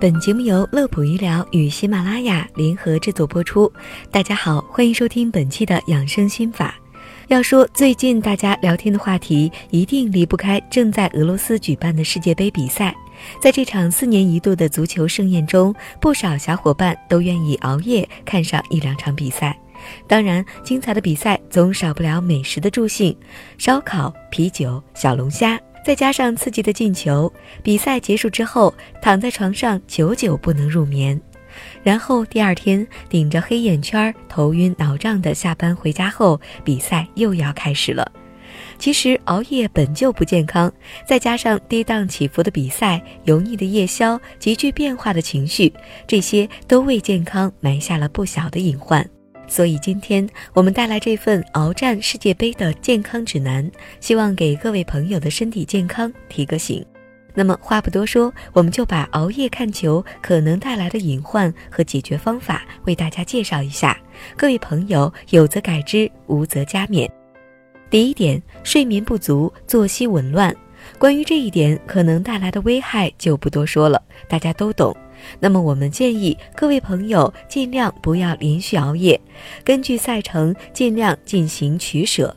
本节目由乐普医疗与喜马拉雅联合制作播出。大家好，欢迎收听本期的养生心法。要说最近大家聊天的话题，一定离不开正在俄罗斯举办的世界杯比赛。在这场四年一度的足球盛宴中，不少小伙伴都愿意熬夜看上一两场比赛。当然，精彩的比赛总少不了美食的助兴，烧烤、啤酒、小龙虾。再加上刺激的进球，比赛结束之后，躺在床上久久不能入眠，然后第二天顶着黑眼圈、头晕脑胀的下班回家后，比赛又要开始了。其实熬夜本就不健康，再加上跌宕起伏的比赛、油腻的夜宵、急剧变化的情绪，这些都为健康埋下了不小的隐患。所以今天我们带来这份鏖战世界杯的健康指南，希望给各位朋友的身体健康提个醒。那么话不多说，我们就把熬夜看球可能带来的隐患和解决方法为大家介绍一下。各位朋友有则改之，无则加勉。第一点，睡眠不足，作息紊乱。关于这一点可能带来的危害就不多说了，大家都懂。那么我们建议各位朋友尽量不要连续熬夜，根据赛程尽量进行取舍。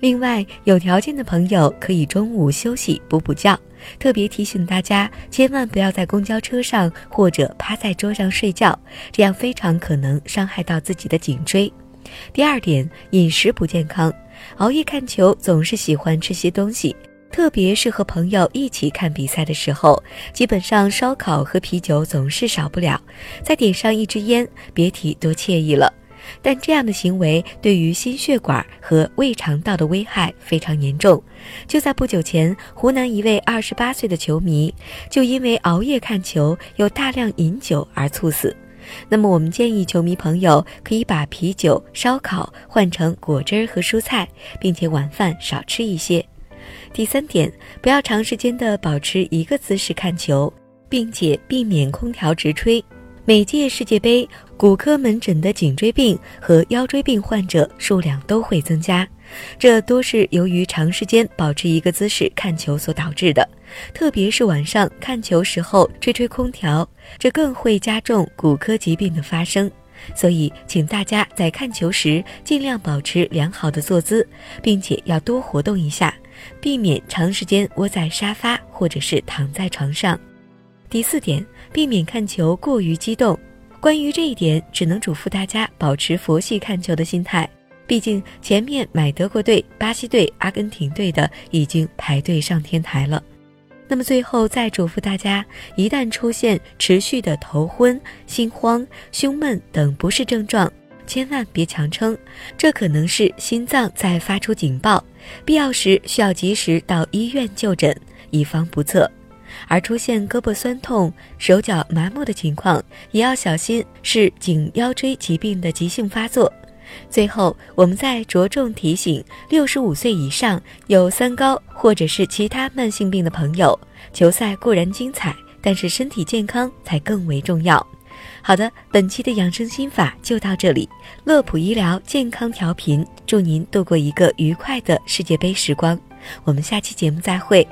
另外，有条件的朋友可以中午休息补补觉。特别提醒大家，千万不要在公交车上或者趴在桌上睡觉，这样非常可能伤害到自己的颈椎。第二点，饮食不健康，熬夜看球总是喜欢吃些东西。特别是和朋友一起看比赛的时候，基本上烧烤和啤酒总是少不了，再点上一支烟，别提多惬意了。但这样的行为对于心血管和胃肠道的危害非常严重。就在不久前，湖南一位二十八岁的球迷就因为熬夜看球又大量饮酒而猝死。那么，我们建议球迷朋友可以把啤酒、烧烤换成果汁和蔬菜，并且晚饭少吃一些。第三点，不要长时间的保持一个姿势看球，并且避免空调直吹。每届世界杯，骨科门诊的颈椎病和腰椎病患者数量都会增加，这多是由于长时间保持一个姿势看球所导致的。特别是晚上看球时候吹吹空调，这更会加重骨科疾病的发生。所以，请大家在看球时尽量保持良好的坐姿，并且要多活动一下。避免长时间窝在沙发或者是躺在床上。第四点，避免看球过于激动。关于这一点，只能嘱咐大家保持佛系看球的心态。毕竟前面买德国队、巴西队、阿根廷队的已经排队上天台了。那么最后再嘱咐大家，一旦出现持续的头昏、心慌、胸闷等不适症状。千万别强撑，这可能是心脏在发出警报，必要时需要及时到医院就诊，以防不测。而出现胳膊酸痛、手脚麻木的情况，也要小心是颈腰椎疾病的急性发作。最后，我们再着重提醒六十五岁以上有三高或者是其他慢性病的朋友，球赛固然精彩，但是身体健康才更为重要。好的，本期的养生心法就到这里。乐普医疗健康调频，祝您度过一个愉快的世界杯时光。我们下期节目再会。